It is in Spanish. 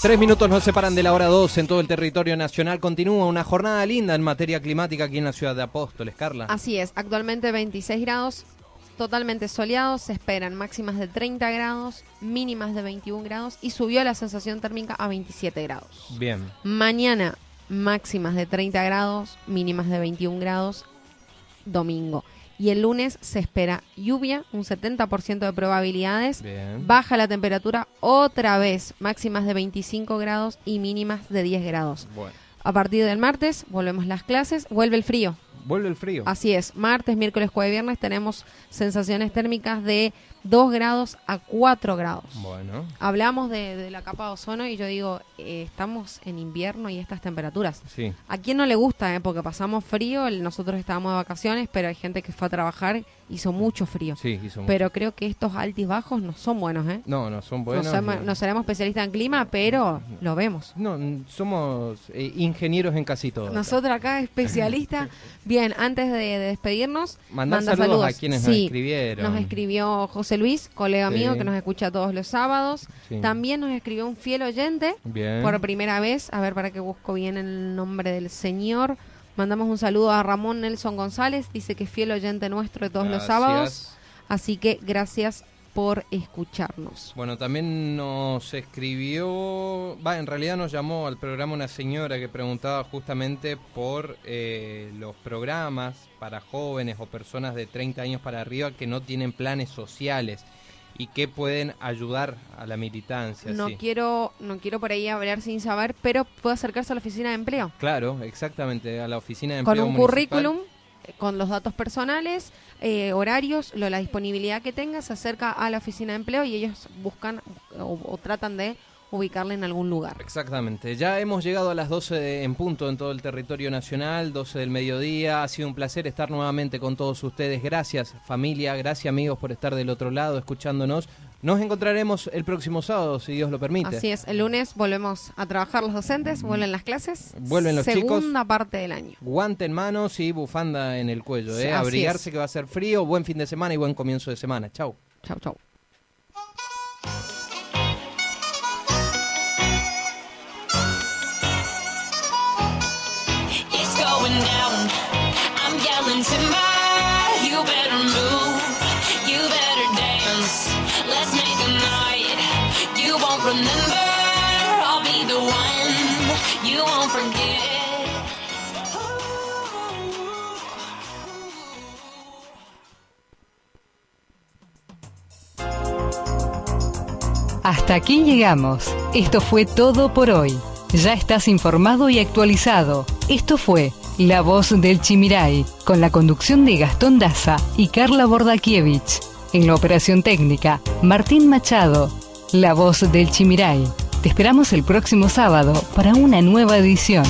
Tres minutos nos separan de la hora dos en todo el territorio nacional. Continúa una jornada linda en materia climática aquí en la ciudad de Apóstoles, Carla. Así es, actualmente 26 grados, totalmente soleado, se esperan máximas de 30 grados, mínimas de 21 grados y subió la sensación térmica a 27 grados. Bien. Mañana máximas de 30 grados, mínimas de 21 grados, domingo. Y el lunes se espera lluvia, un 70% de probabilidades. Bien. Baja la temperatura otra vez, máximas de 25 grados y mínimas de 10 grados. Bueno. A partir del martes volvemos las clases, vuelve el frío. Vuelve el frío. Así es, martes, miércoles, jueves, viernes tenemos sensaciones térmicas de 2 grados a 4 grados. Bueno. Hablamos de, de la capa de ozono y yo digo, eh, estamos en invierno y estas temperaturas. Sí. ¿A quién no le gusta? eh? Porque pasamos frío, nosotros estábamos de vacaciones, pero hay gente que fue a trabajar, hizo mucho frío. Sí, hizo mucho. Pero creo que estos altibajos no son buenos, ¿eh? No, no, son buenos. no, somos- y- no seremos especialistas en clima, pero lo vemos. No, somos eh, ingenieros en casi todo. Nosotros acá, especialistas. Bien, antes de, de despedirnos, Mandar manda saludos, saludos. a quienes nos escribieron. Nos escribió José Luis, colega Sí. mío, que nos escucha todos los sábados. Sí. También nos escribió un fiel oyente Bien. por primera vez. A ver, para que busco bien el nombre del señor. Mandamos un saludo a Ramón Nelson González. Dice que es fiel oyente nuestro de todos los sábados. Así que gracias por escucharnos. Bueno, también nos escribió, va, en realidad nos llamó al programa una señora que preguntaba justamente por eh, los programas para jóvenes o personas de 30 años para arriba que no tienen planes sociales y que pueden ayudar a la militancia. No sí. quiero, no quiero por ahí hablar sin saber, pero puede acercarse a la oficina de empleo. Claro, exactamente, a la oficina de con empleo un municipal. currículum, con los datos personales, eh, horarios, lo, la disponibilidad que tenga, se acerca a la oficina de empleo y ellos buscan o, tratan de ubicarle en algún lugar. Exactamente, ya hemos llegado a las 12 de- en punto en todo el territorio nacional, 12 del mediodía, ha sido un placer estar nuevamente con todos ustedes, gracias familia, gracias amigos por estar del otro lado escuchándonos, nos encontraremos el próximo sábado si Dios lo permite. Así es, el lunes volvemos a trabajar los docentes, vuelven las clases. Vuelven los chicos. Segunda parte del año. Guante en manos y bufanda en el cuello, Sí, ¿eh? así abrigarse es. que va a ser frío, buen fin de semana y buen comienzo de semana, chau. Chau, chau. It's going down. I'm yelling timber. Hasta aquí llegamos. Esto fue todo por hoy. Ya estás informado y actualizado. Esto fue La Voz del Chimiray, con la conducción de Gastón Daza y Carla Bordakiewicz. En la operación técnica, Martín Machado. La Voz del Chimiray. Te esperamos el próximo sábado para una nueva edición.